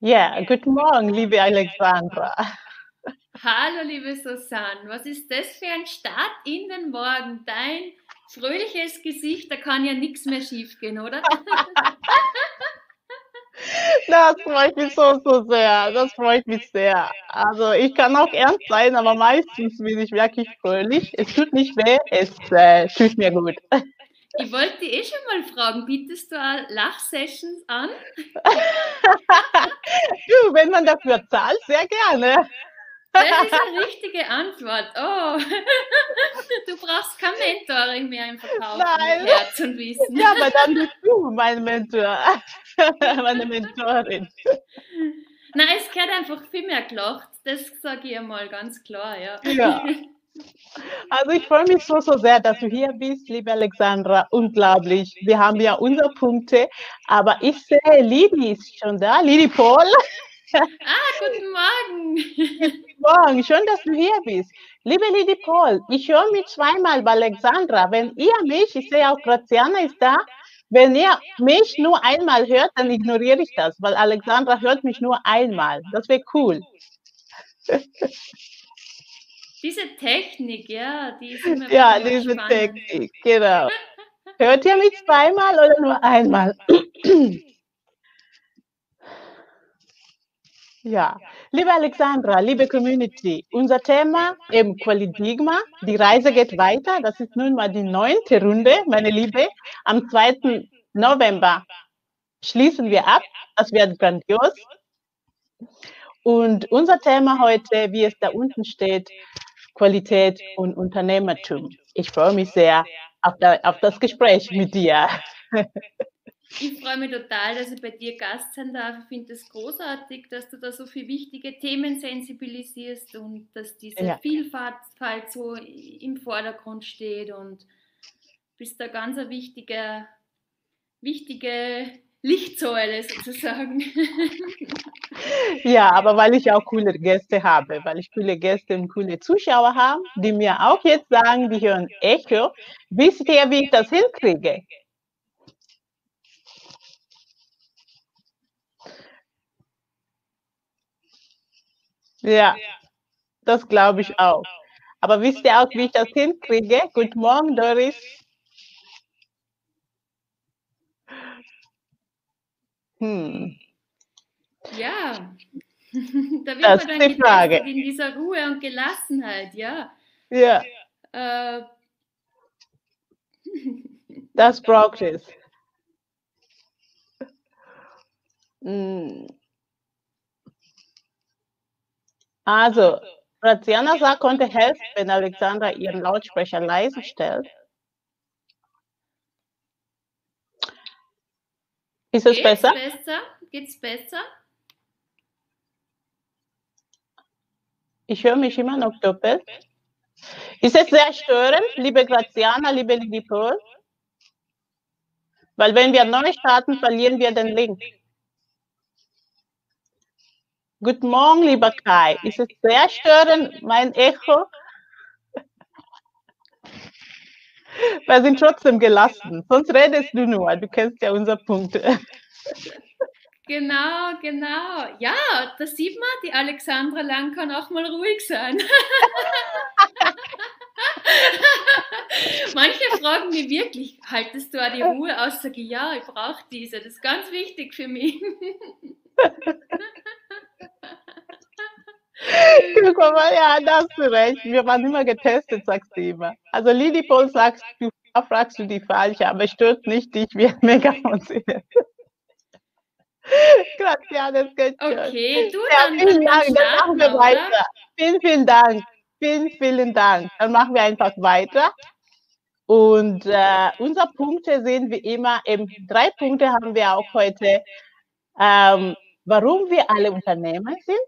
Ja, guten Morgen, liebe Alexandra. Hallo, liebe Susanne. Was ist das für ein Start in den Morgen? Dein fröhliches Gesicht, da kann ja nichts mehr schiefgehen, oder? Das freut mich so, so sehr. Das freut mich sehr. Also ich kann auch ernst sein, aber meistens bin ich wirklich fröhlich. Es tut nicht weh, es äh, tut mir gut. Ich wollte dich eh schon mal fragen, bietest du Lachsessions an? du, wenn man dafür zahlt, sehr gerne. Das ist eine richtige Antwort. Oh, du brauchst kein Mentoring mehr im Verkauf Nein. Herz und Wissen. Ja, aber dann bist du mein Mentor, meine Mentorin. Nein, es gehört einfach viel mehr gelacht. Das sage ich einmal ganz klar, ja. Ja. Also ich freue mich so, so sehr, dass du hier bist, liebe Alexandra. Unglaublich. Wir haben ja unsere Punkte, aber ich sehe, Lidi ist schon da. Lidi Paul. Ah, guten Morgen. Guten Morgen, schön, dass du hier bist. Liebe Lidi Paul, ich höre mich zweimal bei Alexandra. Wenn ihr mich, ich sehe auch Graziana ist da, wenn ihr mich nur einmal hört, dann ignoriere ich das, weil Alexandra hört mich nur einmal. Das wäre cool. Diese Technik, ja, die ist immer Ja, diese spannend. Technik, genau. Hört ihr mich zweimal oder nur einmal? Ja, liebe Alexandra, liebe Community, unser Thema im Qualidigma, die Reise geht weiter. Das ist nun mal die neunte Runde, meine Liebe. Am 2. November schließen wir ab. Das wird grandios. Und unser Thema heute, wie es da unten steht, Qualität und Unternehmertum. Ich freue mich sehr auf, der, auf das Gespräch mit dir. Ich freue mich total, dass ich bei dir Gast sein darf. Ich finde es großartig, dass du da so viele wichtige Themen sensibilisierst und dass diese ja. Vielfalt so im Vordergrund steht und bist da ganz eine wichtige, wichtige Lichtsäule sozusagen. Ja, aber weil ich auch coole Gäste habe, weil ich coole Gäste und coole Zuschauer habe, die mir auch jetzt sagen, die hören Echo, wisst ihr, wie ich das hinkriege? Ja, das glaube ich auch. Aber wisst ihr auch, wie ich das hinkriege? Guten Morgen, Doris. Hm. Ja, da wird das man dann die Frage. in dieser Ruhe und Gelassenheit, ja. Ja. Äh. Das braucht es. Hm. Also, Ratiana sagt, konnte helfen, wenn Alexandra ihren Lautsprecher leise stellt. Ist es besser? besser? Geht's besser? Ich höre mich immer noch doppelt. Ist es sehr störend, liebe Graziana, liebe Lidipol? Weil wenn wir neu starten, verlieren wir den Link. Guten Morgen, lieber Kai. Ist es sehr störend, mein Echo? Wir sind trotzdem gelassen. Sonst redest du nur. Du kennst ja unsere Punkte. Genau, genau. Ja, da sieht man, die Alexandra Lang kann auch mal ruhig sein. Manche fragen mich wirklich, haltest du auch die Ruhe aus? Sage ich, ja, ich brauche diese. Das ist ganz wichtig für mich. Guck mal, ja, da hast du recht. Wir waren immer getestet, sagst du immer. Also Lili Paul sagst du, fragst du die falsche, aber stört nicht dich, wie mega funktioniert. Geht schon. Okay, du ja, dann. Vielen Dank, dann machen wir weiter. Vielen, vielen Dank. Vielen, vielen Dank. Dann machen wir einfach weiter. Und äh, unsere Punkte sehen wir immer, eben drei Punkte haben wir auch heute. Ähm, warum wir alle Unternehmer sind,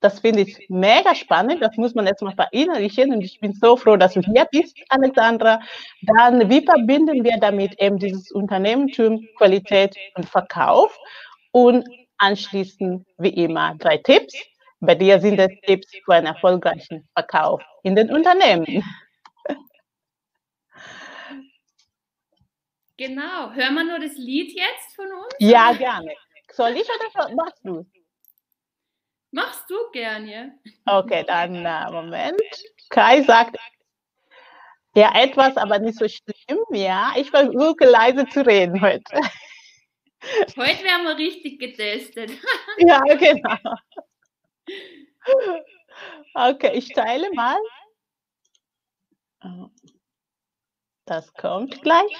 das finde ich mega spannend. Das muss man jetzt mal verinnerlichen. Und ich bin so froh, dass du hier bist, Alexandra. Dann, wie verbinden wir damit eben dieses Unternehmertum, Qualität und Verkauf? Und anschließend, wie immer, drei Tipps. Bei dir sind es Tipps für einen erfolgreichen Verkauf in den Unternehmen. Genau. Hören wir nur das Lied jetzt von uns? Ja, gerne. Soll ich oder machst du? Machst du gern, ja? Okay, dann äh, Moment. Kai sagt, ja, etwas, aber nicht so schlimm, ja. Ich versuche leise zu reden heute. Heute werden wir richtig getestet. ja, genau. Okay, ich teile mal. Das kommt gleich.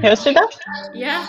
Hörst du das? Ja.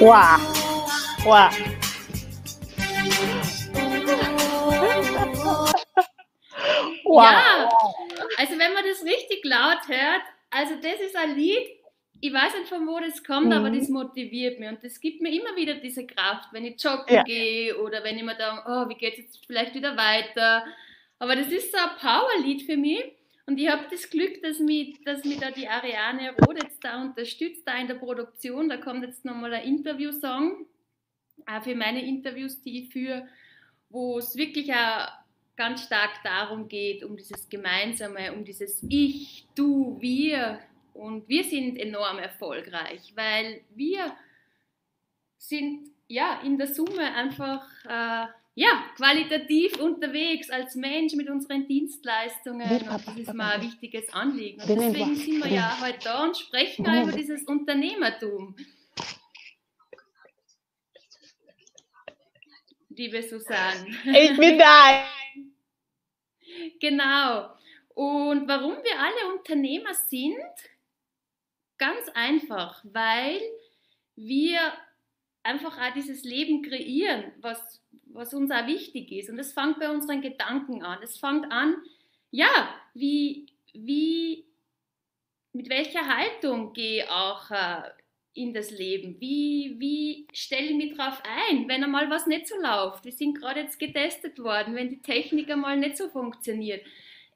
Wow. Wow. wow. Ja, also wenn man das richtig laut hört, also das ist ein Lied, ich weiß nicht von wo das kommt, mhm. aber das motiviert mich und das gibt mir immer wieder diese Kraft, wenn ich joggen ja. gehe oder wenn ich mir denke, oh, wie geht es jetzt vielleicht wieder weiter. Aber das ist so ein Powerlied für mich und ich habe das Glück, dass mich, dass mich da die Ariane Roth jetzt da unterstützt, da in der Produktion. Da kommt jetzt nochmal ein Interviewsong, auch für meine Interviews, die ich führe, wo es wirklich auch ganz stark darum geht, um dieses Gemeinsame, um dieses Ich, Du, Wir. Und wir sind enorm erfolgreich, weil wir sind ja in der Summe einfach äh, ja, qualitativ unterwegs als Mensch mit unseren Dienstleistungen. Und das ist mal ein wichtiges Anliegen. Und deswegen sind wir ja heute da und sprechen über dieses Unternehmertum. Liebe Susanne. Ich bin da. Genau. Und warum wir alle Unternehmer sind? Ganz einfach, weil wir einfach auch dieses Leben kreieren, was, was uns auch wichtig ist. Und es fängt bei unseren Gedanken an. Es fängt an, ja, wie, wie, mit welcher Haltung gehe ich auch äh, in das Leben? Wie, wie stelle ich mich darauf ein, wenn einmal was nicht so läuft? Wir sind gerade jetzt getestet worden, wenn die Technik einmal nicht so funktioniert.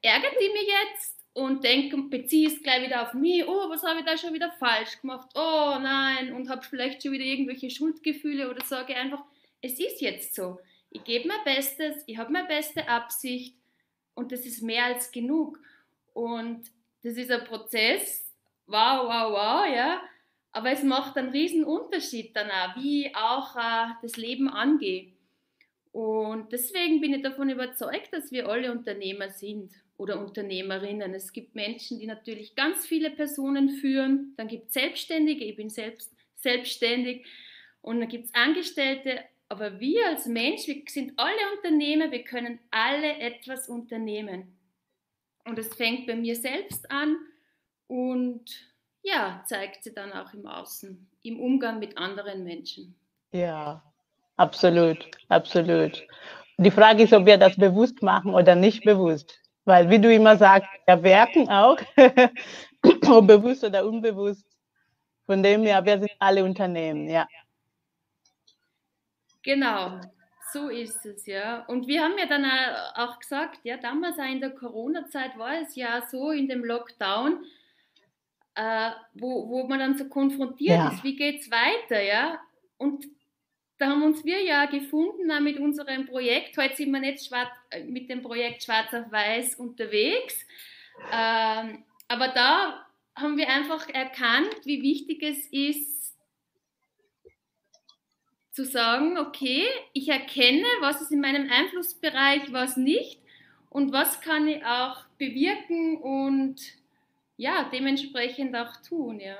Ärgert die mich jetzt? und denke, beziehe es gleich wieder auf mich, oh, was habe ich da schon wieder falsch gemacht, oh nein, und habe vielleicht schon wieder irgendwelche Schuldgefühle oder sage einfach, es ist jetzt so. Ich gebe mein Bestes, ich habe meine beste Absicht und das ist mehr als genug. Und das ist ein Prozess, wow, wow, wow, ja, aber es macht einen riesen Unterschied dann auch, wie ich auch äh, das Leben angehe. Und deswegen bin ich davon überzeugt, dass wir alle Unternehmer sind oder Unternehmerinnen. Es gibt Menschen, die natürlich ganz viele Personen führen. Dann gibt es Selbstständige, ich bin selbst selbstständig. Und dann gibt es Angestellte. Aber wir als Mensch, wir sind alle Unternehmer, wir können alle etwas unternehmen. Und es fängt bei mir selbst an und ja, zeigt sich dann auch im Außen, im Umgang mit anderen Menschen. Ja, absolut, absolut. Die Frage ist, ob wir das bewusst machen oder nicht bewusst. Weil, wie du immer sagst, wir werken auch, ob bewusst oder unbewusst. Von dem her, wir sind alle Unternehmen, ja. Genau, so ist es, ja. Und wir haben ja dann auch gesagt, ja, damals auch in der Corona-Zeit war es ja so in dem Lockdown, äh, wo, wo man dann so konfrontiert ja. ist, wie geht es weiter, ja. Und da haben uns wir ja gefunden auch mit unserem Projekt. Heute sind wir nicht schwarz, äh, mit dem Projekt Schwarz auf Weiß unterwegs. Ähm, aber da haben wir einfach erkannt, wie wichtig es ist, zu sagen, okay, ich erkenne, was ist in meinem Einflussbereich, was nicht und was kann ich auch bewirken und ja, dementsprechend auch tun. Ja,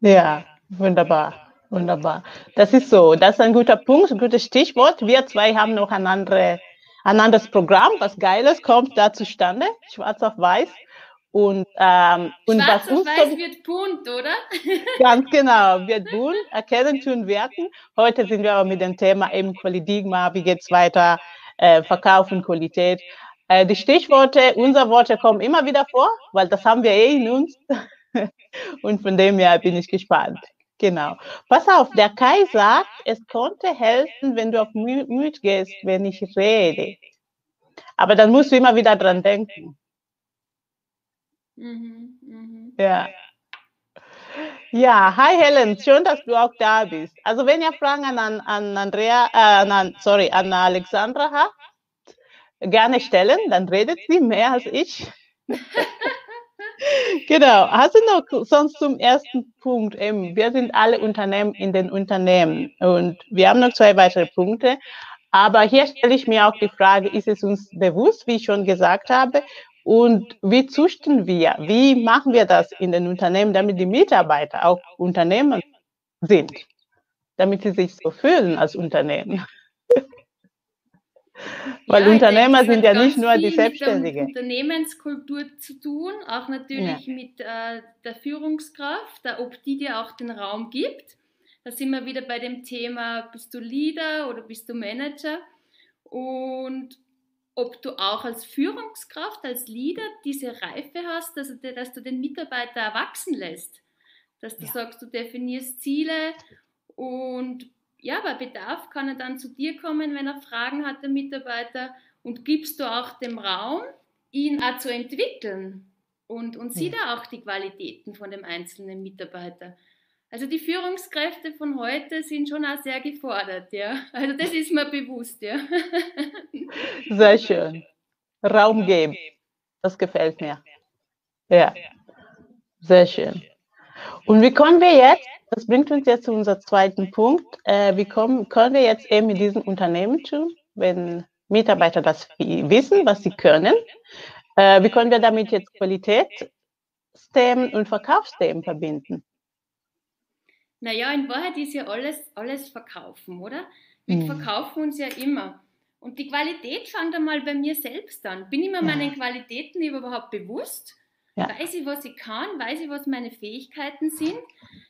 ja wunderbar. Wunderbar. Das ist so. Das ist ein guter Punkt, ein gutes Stichwort. Wir zwei haben noch ein, andere, ein anderes Programm, was Geiles kommt da zustande, schwarz auf weiß. Und, ähm, und Schwarz auf weiß wird bunt, oder? Ganz genau, wird bunt, erkennen, tun, werten. Heute sind wir aber mit dem Thema eben Qualitigma, wie geht's weiter, äh, Verkaufen, Qualität. Äh, die Stichworte, unsere Worte kommen immer wieder vor, weil das haben wir eh in uns. und von dem her bin ich gespannt. Genau. Pass auf, der Kai sagt, es konnte helfen, wenn du auf Müd gehst, wenn ich rede. Aber dann musst du immer wieder dran denken. Mhm, mhm. Ja. Ja, hi Helen, schön, dass du auch da bist. Also wenn ihr Fragen an, an Andrea, äh, an, sorry, an Alexandra habt, gerne stellen, dann redet sie mehr als ich. genau. Hast du noch sonst zum ersten Punkt? Eben, wir sind alle Unternehmen in den Unternehmen und wir haben noch zwei weitere Punkte. Aber hier stelle ich mir auch die Frage, ist es uns bewusst, wie ich schon gesagt habe, und wie züchten wir? Wie machen wir das in den Unternehmen, damit die Mitarbeiter auch Unternehmen sind, damit sie sich so fühlen als Unternehmen? Weil ja, Unternehmer denke, sind ja nicht nur die Selbstständigen. Mit der Unternehmenskultur zu tun, auch natürlich ja. mit äh, der Führungskraft, da, ob die dir auch den Raum gibt. Da sind wir wieder bei dem Thema, bist du Leader oder bist du Manager? Und ob du auch als Führungskraft, als Leader diese Reife hast, dass du, dass du den Mitarbeiter erwachsen lässt. Dass du ja. sagst, du definierst Ziele und ja, bei Bedarf kann er dann zu dir kommen, wenn er Fragen hat, der Mitarbeiter, und gibst du auch dem Raum, ihn auch zu entwickeln und, und sieht er auch die Qualitäten von dem einzelnen Mitarbeiter. Also die Führungskräfte von heute sind schon auch sehr gefordert, ja. Also das ist mir bewusst, ja. Sehr schön. Raum geben. Das gefällt mir. Ja. Sehr schön. Und wie können wir jetzt, das bringt uns jetzt zu unserem zweiten Punkt, äh, wie kommen, können wir jetzt eben mit diesem Unternehmen tun, wenn Mitarbeiter das wissen, was sie können, äh, wie können wir damit jetzt Qualitätsthemen und Verkaufsthemen verbinden? Naja, in Wahrheit ist ja alles, alles verkaufen, oder? Wir mhm. verkaufen uns ja immer. Und die Qualität fängt einmal bei mir selbst an. Bin ich mir ja. meinen Qualitäten überhaupt bewusst? Ja. Weiß ich, was ich kann? Weiß ich, was meine Fähigkeiten sind?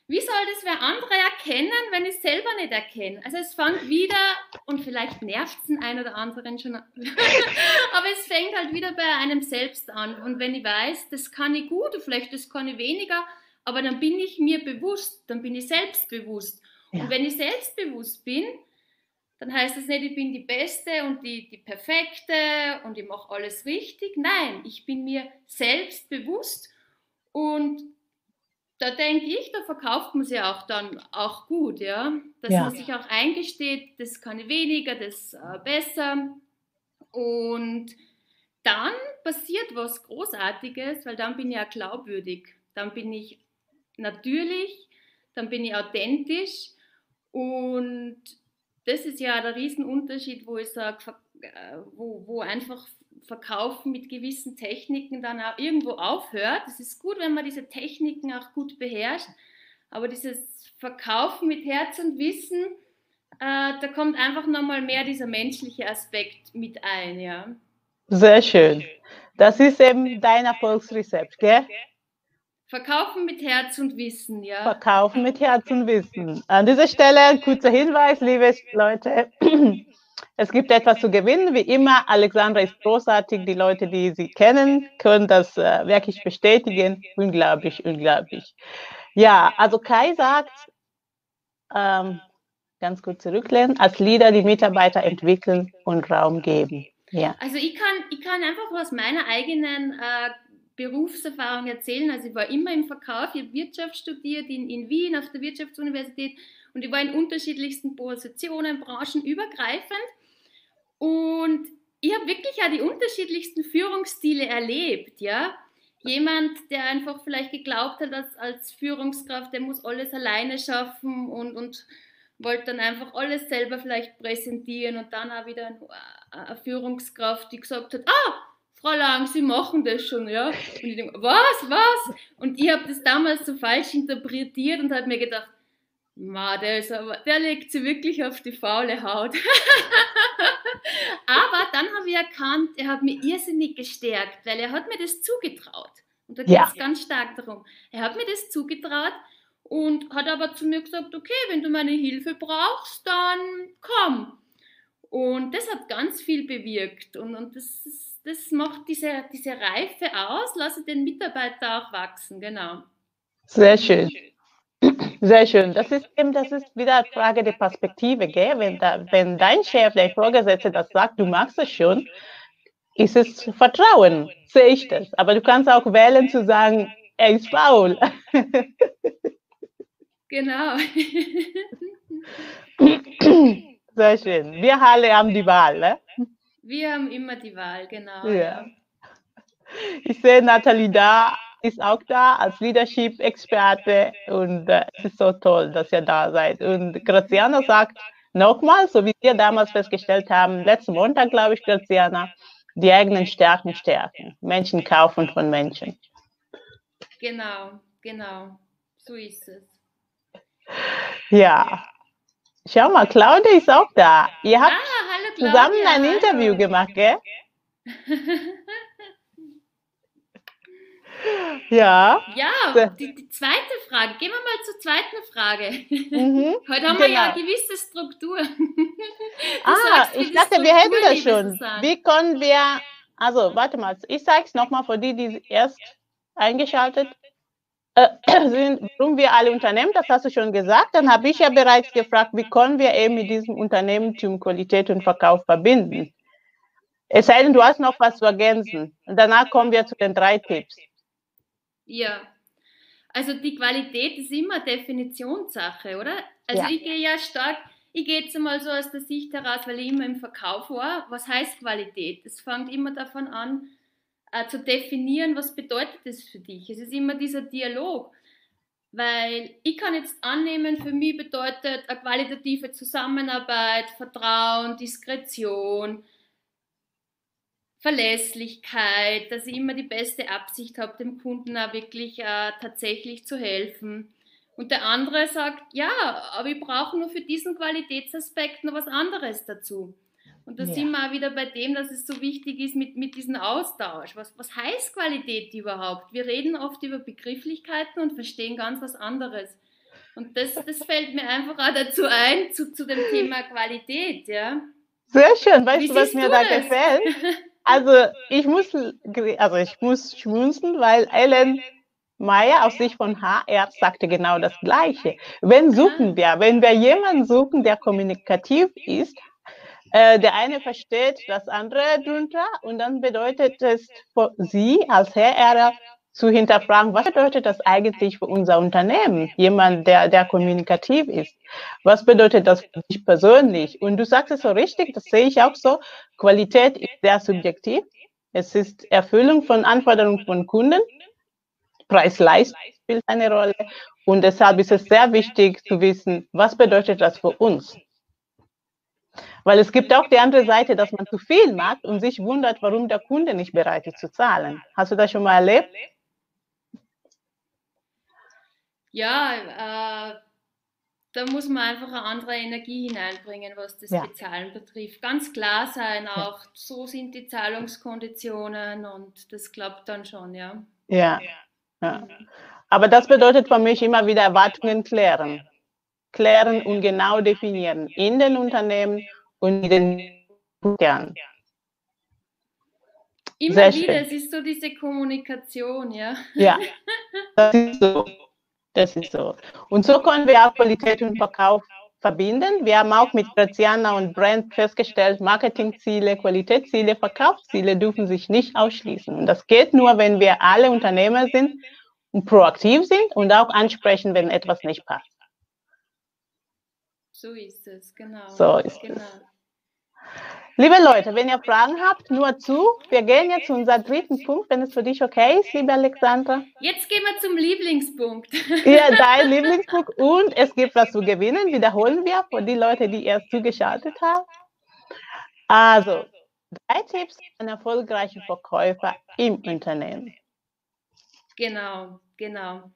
Wie soll das wer andere erkennen, wenn ich es selber nicht erkenne? Also es fängt wieder, und vielleicht nervt es den einen oder anderen schon, aber es fängt halt wieder bei einem selbst an. Und wenn ich weiß, das kann ich gut, vielleicht das kann ich weniger, aber dann bin ich mir bewusst, dann bin ich selbstbewusst. Ja. Und wenn ich selbstbewusst bin, dann heißt das nicht, ich bin die Beste und die, die Perfekte und ich mache alles richtig. Nein, ich bin mir selbstbewusst und da denke ich, da verkauft man sie auch dann auch gut, ja. Dass ja. man sich auch eingesteht, das kann ich weniger, das äh, besser. Und dann passiert was Großartiges, weil dann bin ich ja glaubwürdig. Dann bin ich natürlich, dann bin ich authentisch und das ist ja der Riesenunterschied, wo ich sage, äh, wo, wo einfach Verkaufen mit gewissen Techniken dann auch irgendwo aufhört. Es ist gut, wenn man diese Techniken auch gut beherrscht, aber dieses Verkaufen mit Herz und Wissen, äh, da kommt einfach nochmal mehr dieser menschliche Aspekt mit ein, ja. Sehr schön. Das ist eben dein Erfolgsrezept, gell? Verkaufen mit Herz und Wissen, ja. Verkaufen mit Herz und Wissen. An dieser Stelle ein kurzer Hinweis, liebe Leute. Es gibt etwas zu gewinnen. Wie immer, Alexandra ist großartig. Die Leute, die sie kennen, können das äh, wirklich bestätigen. Unglaublich, unglaublich. Ja, also Kai sagt, ähm, ganz gut zurücklehnen, als Leader die Mitarbeiter entwickeln und Raum geben. Ja. Also ich kann, ich kann einfach aus meiner eigenen äh, Berufserfahrung erzählen. Also ich war immer im Verkauf, ich habe Wirtschaft studiert in, in Wien auf der Wirtschaftsuniversität und ich war in unterschiedlichsten Positionen, branchenübergreifend. Und ich habe wirklich ja die unterschiedlichsten Führungsstile erlebt, ja. Jemand, der einfach vielleicht geglaubt hat, dass als Führungskraft, der muss alles alleine schaffen und, und wollte dann einfach alles selber vielleicht präsentieren und dann auch wieder eine Führungskraft, die gesagt hat, ah, Frau Lang, Sie machen das schon, ja? Und ich denke, was, was? Und ich habe das damals so falsch interpretiert und habe mir gedacht, Ma, der, ist aber, der legt sie wirklich auf die faule Haut. aber dann habe ich erkannt, er hat mich irrsinnig gestärkt, weil er hat mir das zugetraut. Und da geht es ja. ganz stark darum. Er hat mir das zugetraut und hat aber zu mir gesagt, okay, wenn du meine Hilfe brauchst, dann komm. Und das hat ganz viel bewirkt und, und das, das macht diese, diese Reife aus, lasse den Mitarbeiter auch wachsen, genau. Sehr schön. Sehr schön. Das ist eben, das ist wieder eine Frage der Perspektive, gell? Wenn, da, wenn dein Chef, dein Vorgesetzter das sagt, du machst es schon, ist es Vertrauen, sehe ich das. Aber du kannst auch wählen zu sagen, er ist faul. Genau. Sehr schön. Wir alle haben die Wahl, ne? Wir haben immer die Wahl, genau. Ja. Ich sehe Nathalie da, ist auch da als Leadership-Experte und äh, es ist so toll, dass ihr da seid. Und Graziana sagt nochmal, so wie wir damals festgestellt haben, letzten Montag, glaube ich, Graziana, die eigenen Stärken stärken. Menschen kaufen von Menschen. Genau, genau. So ist es. Ja. Schau mal, Claudia ist auch da. Ihr habt zusammen ein Interview gemacht, gell? Ja. Ja, die, die, zweite Frage. Gehen wir mal zur zweiten Frage. Mhm, Heute haben genau. wir ja eine gewisse Struktur. Du ah, sagst, ich dachte, wir hätten das schon. Wie können wir, also warte mal, ich sage es nochmal für die, die erst eingeschaltet sind, warum wir alle Unternehmen, das hast du schon gesagt. Dann habe ich ja bereits gefragt, wie können wir eben mit diesem Unternehmertum Qualität und Verkauf verbinden. Es sei denn, du hast noch was zu ergänzen. Und danach kommen wir zu den drei Tipps. Ja, also die Qualität ist immer Definitionssache, oder? Also ja. ich gehe ja stark, ich gehe jetzt mal so aus der Sicht heraus, weil ich immer im Verkauf war. Was heißt Qualität? Es fängt immer davon an, äh, zu definieren, was bedeutet das für dich. Es ist immer dieser Dialog. Weil ich kann jetzt annehmen, für mich bedeutet eine qualitative Zusammenarbeit, Vertrauen, Diskretion, Verlässlichkeit, dass ich immer die beste Absicht habe, dem Kunden auch wirklich äh, tatsächlich zu helfen. Und der andere sagt, ja, aber ich brauche nur für diesen Qualitätsaspekt noch was anderes dazu. Und da ja. sind wir auch wieder bei dem, dass es so wichtig ist mit, mit diesem Austausch. Was, was heißt Qualität überhaupt? Wir reden oft über Begrifflichkeiten und verstehen ganz was anderes. Und das, das fällt mir einfach auch dazu ein, zu, zu dem Thema Qualität, ja. Sehr schön, weißt Wie du, was mir da gefällt? Also ich muss, also ich muss schmunzeln, weil Ellen Meyer aus Sicht von HR sagte genau das Gleiche. Wenn suchen wir, wenn wir jemanden suchen, der kommunikativ ist, äh, der eine versteht das andere drunter und dann bedeutet es für Sie als HR zu hinterfragen, was bedeutet das eigentlich für unser Unternehmen? Jemand, der, der kommunikativ ist. Was bedeutet das für dich persönlich? Und du sagst es so richtig, das sehe ich auch so. Qualität ist sehr subjektiv. Es ist Erfüllung von Anforderungen von Kunden. Preis-Leistung spielt eine Rolle. Und deshalb ist es sehr wichtig zu wissen, was bedeutet das für uns? Weil es gibt auch die andere Seite, dass man zu viel macht und sich wundert, warum der Kunde nicht bereit ist zu zahlen. Hast du das schon mal erlebt? ja, äh, da muss man einfach eine andere Energie hineinbringen, was das ja. Bezahlen betrifft. Ganz klar sein auch, ja. so sind die Zahlungskonditionen und das klappt dann schon, ja. Ja. ja. Mhm. Aber das bedeutet für mich immer wieder Erwartungen klären. Klären und genau definieren in den Unternehmen und in den Konzernen. Immer Sehr wieder, schön. es ist so diese Kommunikation, ja. Ja, das ist so. Das ist so. Und so können wir auch Qualität und Verkauf verbinden. Wir haben auch mit Graziana und Brand festgestellt, Marketingziele, Qualitätsziele, Verkaufsziele dürfen sich nicht ausschließen. Und das geht nur, wenn wir alle Unternehmer sind und proaktiv sind und auch ansprechen, wenn etwas nicht passt. So ist es, genau. So ist genau. es. Liebe Leute, wenn ihr Fragen habt, nur zu. Wir gehen jetzt zu unserem dritten Punkt, wenn es für dich okay ist, liebe Alexandra. Jetzt gehen wir zum Lieblingspunkt. Ja, dein Lieblingspunkt. Und es gibt was zu gewinnen. Wiederholen wir für die Leute, die erst zugeschaltet haben. Also, drei Tipps für einen erfolgreichen Verkäufer im Unternehmen. Genau, genau.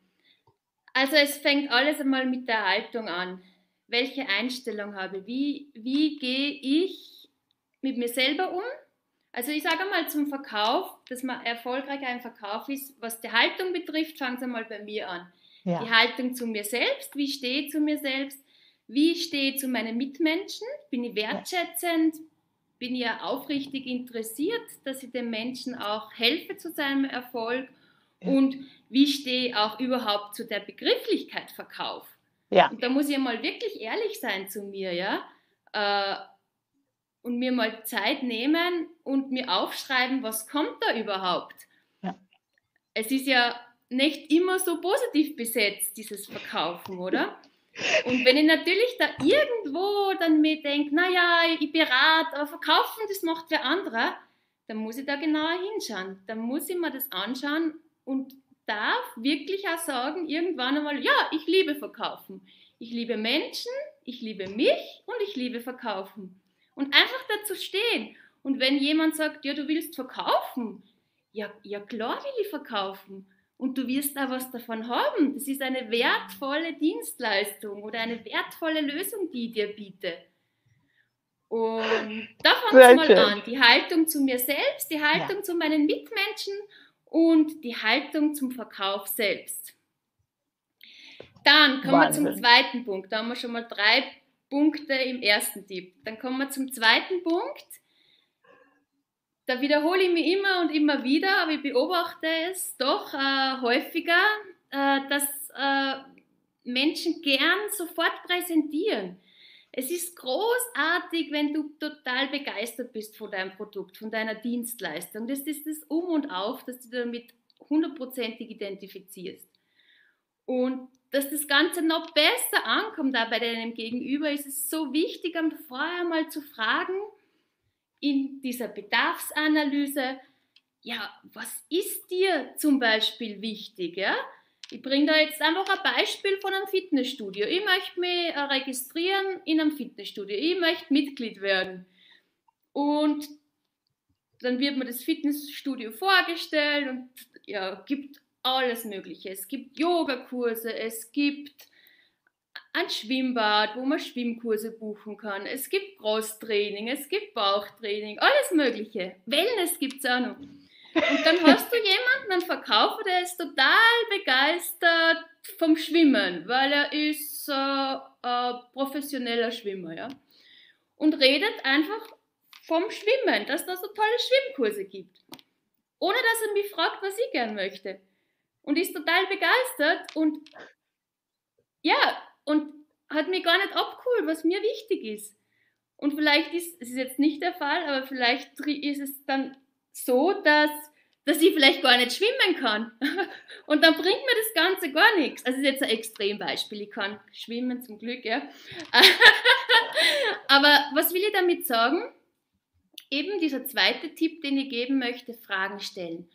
Also es fängt alles einmal mit der Haltung an. Welche Einstellung habe ich? Wie, wie gehe ich mit mir selber um? Also ich sage mal zum Verkauf, dass man erfolgreich ein Verkauf ist, was die Haltung betrifft, fangen Sie mal bei mir an. Ja. Die Haltung zu mir selbst, wie stehe ich zu mir selbst, wie stehe ich zu meinen Mitmenschen, bin ich wertschätzend, bin ich ja aufrichtig interessiert, dass ich dem Menschen auch helfe zu seinem Erfolg und wie stehe ich auch überhaupt zu der Begrifflichkeit Verkauf. Ja. Und da muss ich mal wirklich ehrlich sein zu mir, ja. Äh, und mir mal Zeit nehmen und mir aufschreiben, was kommt da überhaupt. Ja. Es ist ja nicht immer so positiv besetzt, dieses Verkaufen, oder? Und wenn ich natürlich da irgendwo dann mir denke, naja, ich berate, aber verkaufen, das macht wer anderer, dann muss ich da genauer hinschauen. Dann muss ich mir das anschauen und darf wirklich auch sagen, irgendwann einmal, ja, ich liebe verkaufen. Ich liebe Menschen, ich liebe mich und ich liebe verkaufen. Und einfach dazu stehen. Und wenn jemand sagt, ja, du willst verkaufen, ja, ja klar will ich verkaufen und du wirst da was davon haben. Das ist eine wertvolle Dienstleistung oder eine wertvolle Lösung, die ich dir biete. Und da fängt es mal an. Die Haltung zu mir selbst, die Haltung ja. zu meinen Mitmenschen und die Haltung zum Verkauf selbst. Dann kommen Wahnsinn. wir zum zweiten Punkt. Da haben wir schon mal drei Punkte im ersten Tipp. Dann kommen wir zum zweiten Punkt da wiederhole ich mich immer und immer wieder, aber ich beobachte es doch äh, häufiger, äh, dass äh, Menschen gern sofort präsentieren. Es ist großartig, wenn du total begeistert bist von deinem Produkt, von deiner Dienstleistung. Das ist das Um und Auf, dass du damit hundertprozentig identifizierst. Und dass das Ganze noch besser ankommt da bei deinem Gegenüber, ist es so wichtig, vorher mal zu fragen, in dieser Bedarfsanalyse, ja, was ist dir zum Beispiel wichtig? Ja? Ich bringe da jetzt einfach ein Beispiel von einem Fitnessstudio. Ich möchte mich äh, registrieren in einem Fitnessstudio. Ich möchte Mitglied werden. Und dann wird mir das Fitnessstudio vorgestellt und ja, gibt alles Mögliche. Es gibt Yogakurse, es gibt ein Schwimmbad, wo man Schwimmkurse buchen kann. Es gibt Brusttraining, es gibt Bauchtraining, alles Mögliche. Wellness gibt es auch noch. Und dann hast du jemanden, einen Verkäufer, der ist total begeistert vom Schwimmen, weil er ist äh, äh, professioneller Schwimmer, ja. Und redet einfach vom Schwimmen, dass es da so tolle Schwimmkurse gibt. Ohne dass er mich fragt, was ich gern möchte. Und ist total begeistert und ja, und hat mir gar nicht abgeholt, was mir wichtig ist. Und vielleicht ist es jetzt nicht der Fall, aber vielleicht ist es dann so, dass, dass ich vielleicht gar nicht schwimmen kann. Und dann bringt mir das Ganze gar nichts. Also, das ist jetzt ein Extrembeispiel. Ich kann schwimmen zum Glück, ja. aber was will ich damit sagen? Eben dieser zweite Tipp, den ich geben möchte, Fragen stellen.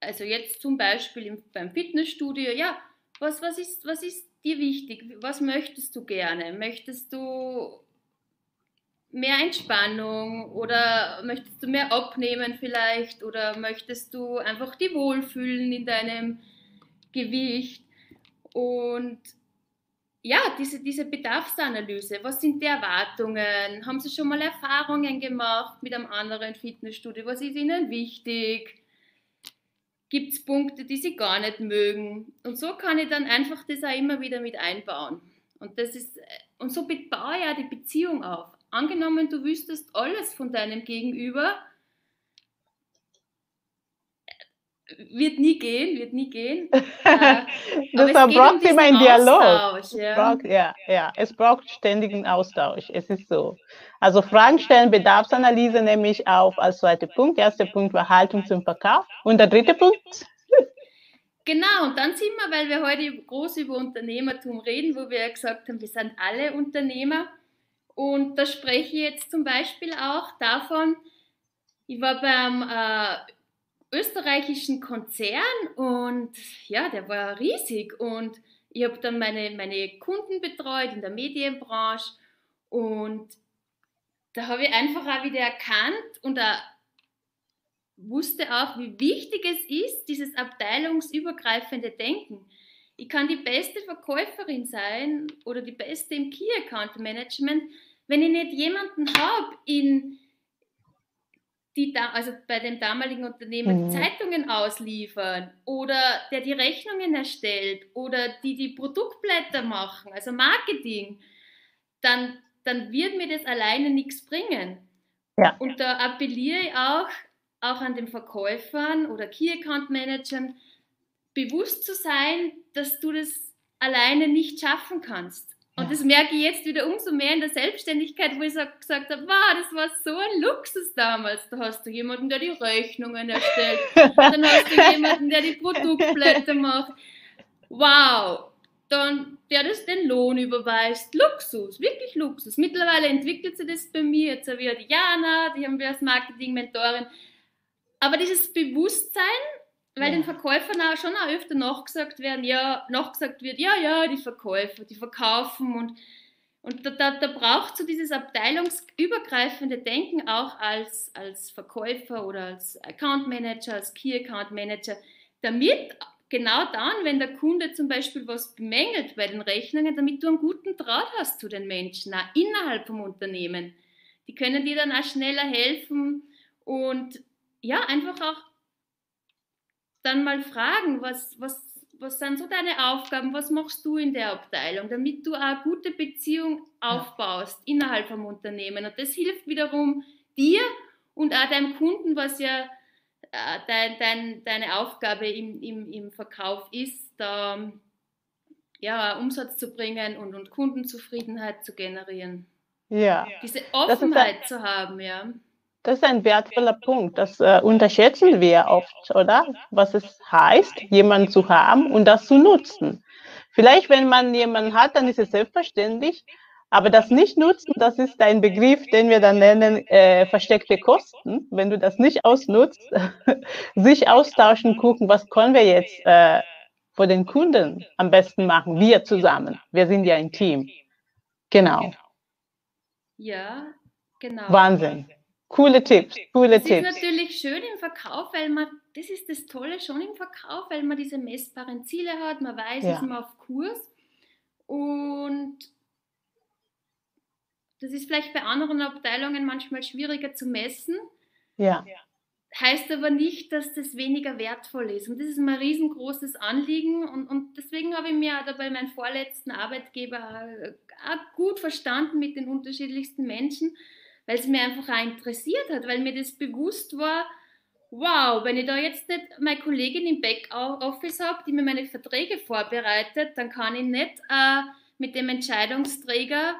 Also jetzt zum Beispiel beim Fitnessstudio, ja, was, was, ist, was ist dir wichtig? Was möchtest du gerne? Möchtest du mehr Entspannung oder möchtest du mehr abnehmen vielleicht oder möchtest du einfach die wohlfühlen in deinem Gewicht? Und ja, diese, diese Bedarfsanalyse, was sind die Erwartungen? Haben Sie schon mal Erfahrungen gemacht mit einem anderen Fitnessstudio? Was ist Ihnen wichtig? gibt es Punkte, die sie gar nicht mögen. Und so kann ich dann einfach das auch immer wieder mit einbauen. Und, das ist, und so baue ich ja die Beziehung auf. Angenommen, du wüsstest alles von deinem Gegenüber, wird nie gehen, wird nie gehen. Äh, Deshalb braucht um immer einen Dialog. Es ja. Braucht, ja, ja, es braucht ständigen Austausch. Es ist so. Also Fragen stellen, Bedarfsanalyse nehme ich auf als zweiter Punkt. Der erste Punkt war Haltung zum Verkauf. Und der dritte Punkt? Genau, und dann sind wir, weil wir heute groß über Unternehmertum reden, wo wir ja gesagt haben, wir sind alle Unternehmer. Und da spreche ich jetzt zum Beispiel auch davon, ich war beim äh, österreichischen Konzern und ja, der war riesig und ich habe dann meine, meine Kunden betreut in der Medienbranche und da habe ich einfach auch wieder erkannt und da wusste auch, wie wichtig es ist, dieses abteilungsübergreifende Denken. Ich kann die beste Verkäuferin sein oder die beste im Key Account Management, wenn ich nicht jemanden habe in die da, also bei dem damaligen Unternehmen mhm. Zeitungen ausliefern oder der die Rechnungen erstellt oder die die Produktblätter machen, also Marketing, dann, dann wird mir das alleine nichts bringen. Ja. Und da appelliere ich auch, auch an den Verkäufern oder Key Account Managern, bewusst zu sein, dass du das alleine nicht schaffen kannst. Und das merke ich jetzt wieder umso mehr in der Selbstständigkeit, wo ich so gesagt habe, wow, das war so ein Luxus damals. Da hast du jemanden, der die Rechnungen erstellt, dann hast du jemanden, der die Produktblätter macht. Wow, dann der das den Lohn überweist. Luxus, wirklich Luxus. Mittlerweile entwickelt sich das bei mir. Jetzt habe ich ja die Jana, die haben wir als Marketing-Mentorin. Aber dieses Bewusstsein, weil ja. den Verkäufern auch schon auch öfter nachgesagt werden, ja, nachgesagt wird, ja, ja, die Verkäufer, die verkaufen und, und da, da, da braucht so dieses abteilungsübergreifende Denken auch als, als Verkäufer oder als Account Manager, als Key Account Manager, damit genau dann, wenn der Kunde zum Beispiel was bemängelt bei den Rechnungen, damit du einen guten Draht hast zu den Menschen, auch innerhalb vom Unternehmen. Die können dir dann auch schneller helfen und ja, einfach auch dann mal fragen, was, was, was sind so deine Aufgaben, was machst du in der Abteilung, damit du eine gute Beziehung aufbaust innerhalb vom Unternehmen. Und das hilft wiederum dir und auch deinem Kunden, was ja äh, dein, dein, deine Aufgabe im, im, im Verkauf ist, da ja, Umsatz zu bringen und, und Kundenzufriedenheit zu generieren. Ja. Diese Offenheit zu haben, ja. Das ist ein wertvoller Punkt. Das äh, unterschätzen wir oft, oder? Was es heißt, jemanden zu haben und das zu nutzen. Vielleicht, wenn man jemanden hat, dann ist es selbstverständlich. Aber das nicht nutzen, das ist ein Begriff, den wir dann nennen äh, versteckte Kosten. Wenn du das nicht ausnutzt, sich austauschen, gucken, was können wir jetzt äh, vor den Kunden am besten machen, wir zusammen. Wir sind ja ein Team. Genau. Ja, genau. Wahnsinn. Coole Tipps, coole das Tipps. Das ist natürlich schön im Verkauf, weil man, das ist das Tolle schon im Verkauf, weil man diese messbaren Ziele hat, man weiß, ja. ist man auf Kurs und das ist vielleicht bei anderen Abteilungen manchmal schwieriger zu messen. Ja. Heißt aber nicht, dass das weniger wertvoll ist. Und das ist mir ein riesengroßes Anliegen. Und, und deswegen habe ich mir auch bei meinem vorletzten Arbeitgeber auch gut verstanden mit den unterschiedlichsten Menschen weil es mir einfach auch interessiert hat, weil mir das bewusst war, wow, wenn ich da jetzt nicht meine Kollegin im Backoffice habe, die mir meine Verträge vorbereitet, dann kann ich nicht äh, mit dem Entscheidungsträger,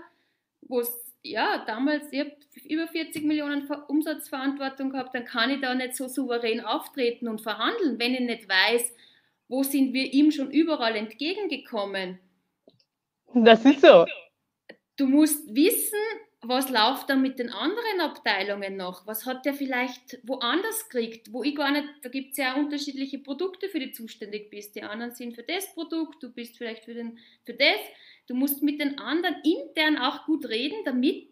wo es ja damals, ich habe über 40 Millionen Umsatzverantwortung gehabt, dann kann ich da nicht so souverän auftreten und verhandeln, wenn ich nicht weiß, wo sind wir ihm schon überall entgegengekommen. Das ist so. Du musst wissen, was läuft da mit den anderen Abteilungen noch? Was hat der vielleicht woanders gekriegt, wo ich gar nicht, da gibt es ja unterschiedliche Produkte, für die du zuständig bist. Die anderen sind für das Produkt, du bist vielleicht für, den, für das. Du musst mit den anderen intern auch gut reden, damit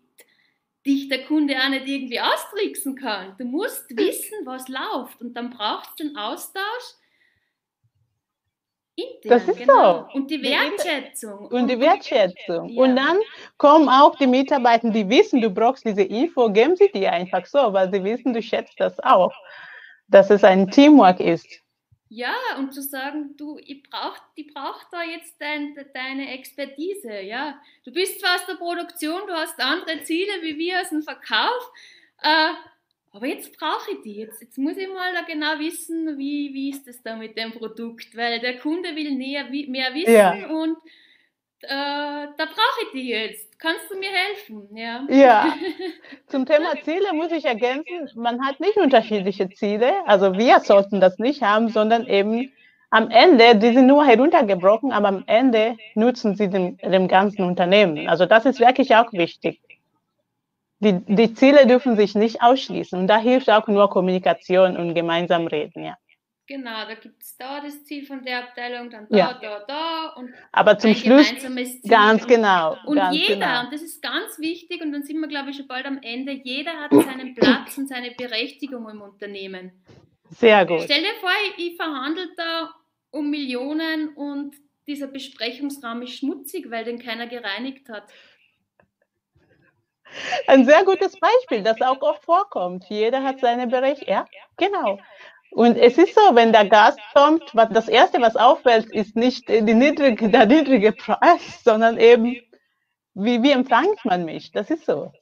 dich der Kunde auch nicht irgendwie austricksen kann. Du musst wissen, was läuft und dann braucht es den Austausch Intern, das ist genau. so. Und die Wertschätzung. Und die Wertschätzung. Ja. Und dann kommen auch die Mitarbeiter, die wissen, du brauchst diese Info, geben sie dir einfach so, weil sie wissen, du schätzt das auch, dass es ein Teamwork ist. Ja, und zu sagen, du, ich brauch, die braucht da jetzt dein, deine Expertise, ja. Du bist zwar aus der Produktion, du hast andere Ziele wie wir aus dem Verkauf, äh, aber jetzt brauche ich die. Jetzt, jetzt muss ich mal da genau wissen, wie, wie ist es da mit dem Produkt, weil der Kunde will näher, mehr wissen ja. und äh, da brauche ich die jetzt. Kannst du mir helfen? Ja. ja. Zum Thema Ziele muss ich ergänzen, man hat nicht unterschiedliche Ziele. Also wir sollten das nicht haben, sondern eben am Ende, die sind nur heruntergebrochen, aber am Ende nutzen sie dem, dem ganzen Unternehmen. Also das ist wirklich auch wichtig die, die Ziele dürfen sich nicht ausschließen. Und da hilft auch nur Kommunikation und gemeinsam reden, ja. Genau, da gibt es da das Ziel von der Abteilung, dann da, ja. da, da und Aber zum Schluss ganz genau. Und ganz jeder, genau. und das ist ganz wichtig, und dann sind wir, glaube ich, schon bald am Ende, jeder hat seinen Platz und seine Berechtigung im Unternehmen. Sehr gut. Stell dir vor, ich verhandle da um Millionen und dieser Besprechungsraum ist schmutzig, weil den keiner gereinigt hat. Ein sehr gutes Beispiel, das auch oft vorkommt. Jeder hat seine Berichte. Ja, genau. Und es ist so, wenn der Gast kommt, was, das Erste, was auffällt, ist nicht die niedrige, der niedrige Preis, sondern eben, wie, wie empfängt man mich? Das ist so.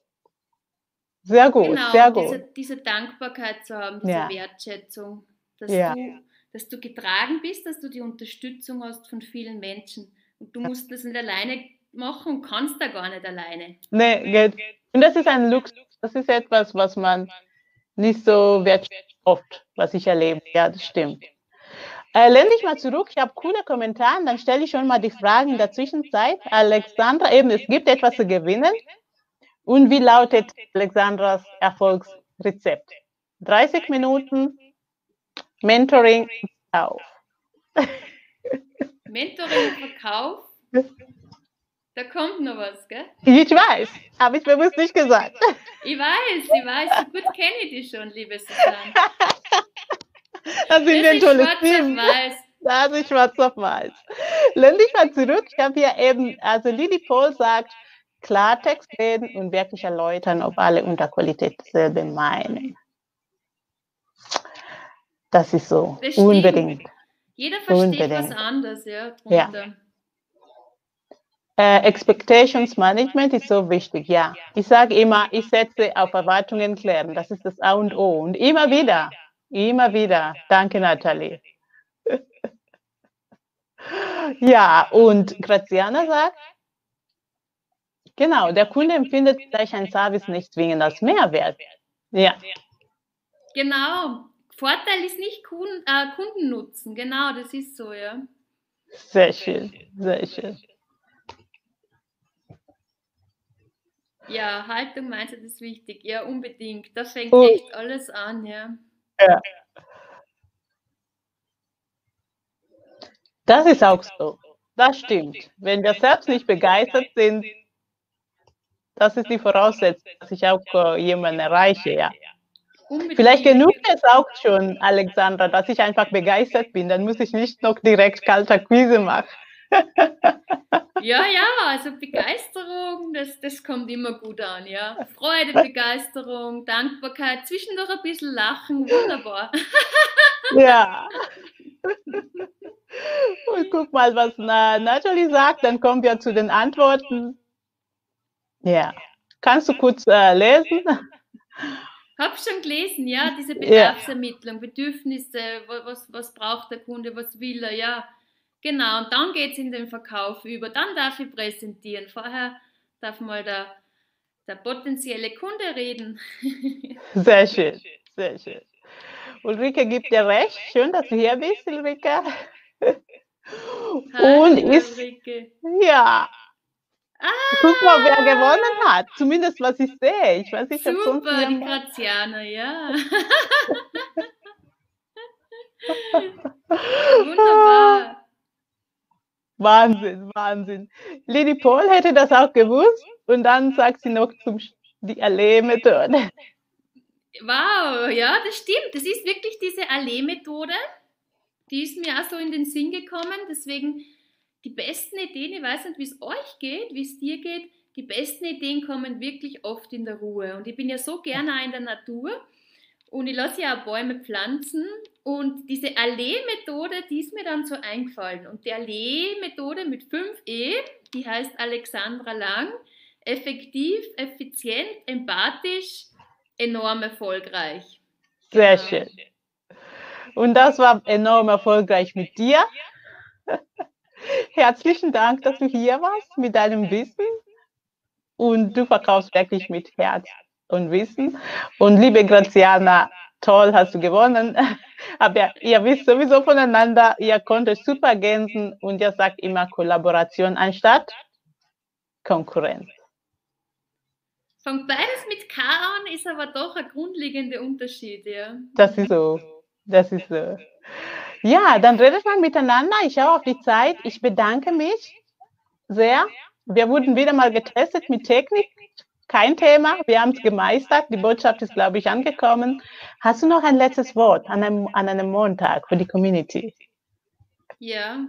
Sehr gut, genau, sehr gut. Diese, diese Dankbarkeit zu haben, diese ja. Wertschätzung, dass, ja. du, dass du getragen bist, dass du die Unterstützung hast von vielen Menschen. Und du musst das nicht alleine machen und kannst da gar nicht alleine. Nee, geht. Und das ist ein Luxus. Das ist etwas, was man nicht so wertschätzt oft, was ich erlebe. Ja, das stimmt. Äh, lehn dich mal zurück, ich habe coole Kommentare, dann stelle ich schon mal die Fragen in der Zwischenzeit. Alexandra, eben, es gibt etwas zu gewinnen. Und wie lautet Alexandras Erfolgsrezept? 30 Minuten Mentoring Verkauf. Mentoring Verkauf? Da kommt noch was, gell? Ich weiß, habe ich bewusst nicht gesagt. Ich weiß, ich weiß, so gut kenne ich dich schon, liebe Susanne. Das sind das ein tolles Team. Das ist schwarz auf weiß. Lehn dich mal zurück. Ich habe hier eben, also Lili Paul sagt, Klartext reden und wirklich erläutern, ob alle unter Qualität dasselbe meinen. Das ist so. Das Unbedingt. Jeder versteht Unbedingt. was anderes, ja. ja. Äh, Expectations Management ist so wichtig, ja. Ich sage immer, ich setze auf Erwartungen klären. Das ist das A und O. Und immer wieder, immer wieder. Danke, Nathalie. ja, und Graziana sagt, Genau, der Kunde empfindet gleich ein Service nicht zwingend als Mehrwert. Ja. Genau. Vorteil ist nicht Kunden, äh, Kundennutzen. Genau, das ist so, ja. Sehr schön, sehr schön. Ja, Haltung meinst du, das ist wichtig. Ja, unbedingt. Da fängt oh. echt alles an, ja. Ja. Das ist auch so. Das stimmt. Wenn wir selbst nicht begeistert sind, das ist die Voraussetzung, dass ich auch äh, jemanden erreiche, ja. Vielleicht genügt es auch schon, Alexandra, dass ich einfach begeistert bin. Dann muss ich nicht noch direkt kalter Quise machen. ja, ja, also Begeisterung, das, das kommt immer gut an, ja. Freude, Begeisterung, Dankbarkeit, zwischendurch ein bisschen lachen, wunderbar. ja. Und guck mal, was Natalie sagt, dann kommen wir zu den Antworten. Ja. Kannst du kurz äh, lesen? Hab schon gelesen, ja, diese Bedarfsermittlung. Bedürfnisse, was, was braucht der Kunde, was will er, ja. Genau, und dann geht es in den Verkauf über. Dann darf ich präsentieren. Vorher darf mal der, der potenzielle Kunde reden. Sehr schön, sehr schön. Ulrike gibt dir recht. Schön, dass du hier bist, Ulrike. Und ist, Ulrike. Ja, Ah, Guck mal, wer gewonnen hat. Zumindest was ich sehe. Ich weiß nicht, ob sonst die Graziana, ja. Wunderbar. Wahnsinn, Wahnsinn. Lady Paul hätte das auch gewusst und dann sagt sie noch zum die Allee-Methode. Wow, ja, das stimmt. Das ist wirklich diese Allee-Methode. Die ist mir auch so in den Sinn gekommen. Deswegen die besten Ideen, ich weiß nicht, wie es euch geht, wie es dir geht, die besten Ideen kommen wirklich oft in der Ruhe. Und ich bin ja so gerne in der Natur und ich lasse ja auch Bäume pflanzen. Und diese Allee-Methode, die ist mir dann so eingefallen. Und die Allee-Methode mit 5E, die heißt Alexandra Lang, effektiv, effizient, empathisch, enorm erfolgreich. Sehr genau. schön. Und das war enorm erfolgreich mit dir. Herzlichen Dank, dass du hier warst mit deinem Wissen. Und du verkaufst wirklich mit Herz und Wissen. Und liebe Graziana, toll, hast du gewonnen. Aber ihr wisst sowieso voneinander, ihr konntet super ergänzen und ihr sagt immer Kollaboration anstatt Konkurrenz. Fängt beides mit K an, ist aber doch ein grundlegender Unterschied, ja. Das ist so. Das ist so. Ja, dann redet man miteinander. Ich schaue auf die Zeit. Ich bedanke mich sehr. Wir wurden wieder mal getestet mit Technik. Kein Thema. Wir haben es gemeistert. Die Botschaft ist, glaube ich, angekommen. Hast du noch ein letztes Wort an einem, an einem Montag für die Community? Ja.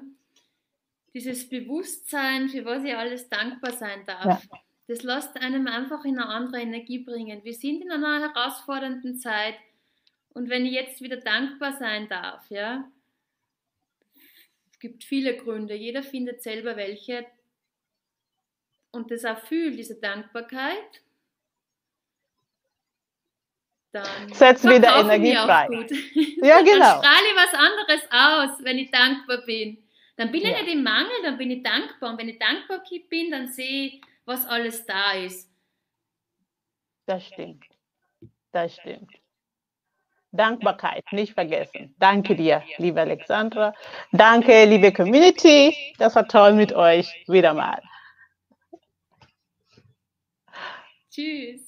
dieses Bewusstsein, für was ich alles dankbar sein darf, ja. das lässt einem einfach in eine andere Energie bringen. Wir sind in einer herausfordernden Zeit und wenn ich jetzt wieder dankbar sein darf, ja, es gibt viele Gründe, jeder findet selber welche und das auch fühlt, diese Dankbarkeit, dann setzt wieder Energie frei. Ja, genau. Dann strahle ich was anderes aus, wenn ich dankbar bin. Dann bin ja. ich nicht im Mangel, dann bin ich dankbar. Und wenn ich dankbar bin, dann sehe ich, was alles da ist. Das stimmt. Das stimmt. Dankbarkeit, nicht vergessen. Danke dir, liebe Alexandra. Danke, liebe Community. Das war toll mit euch. Wieder mal. Tschüss.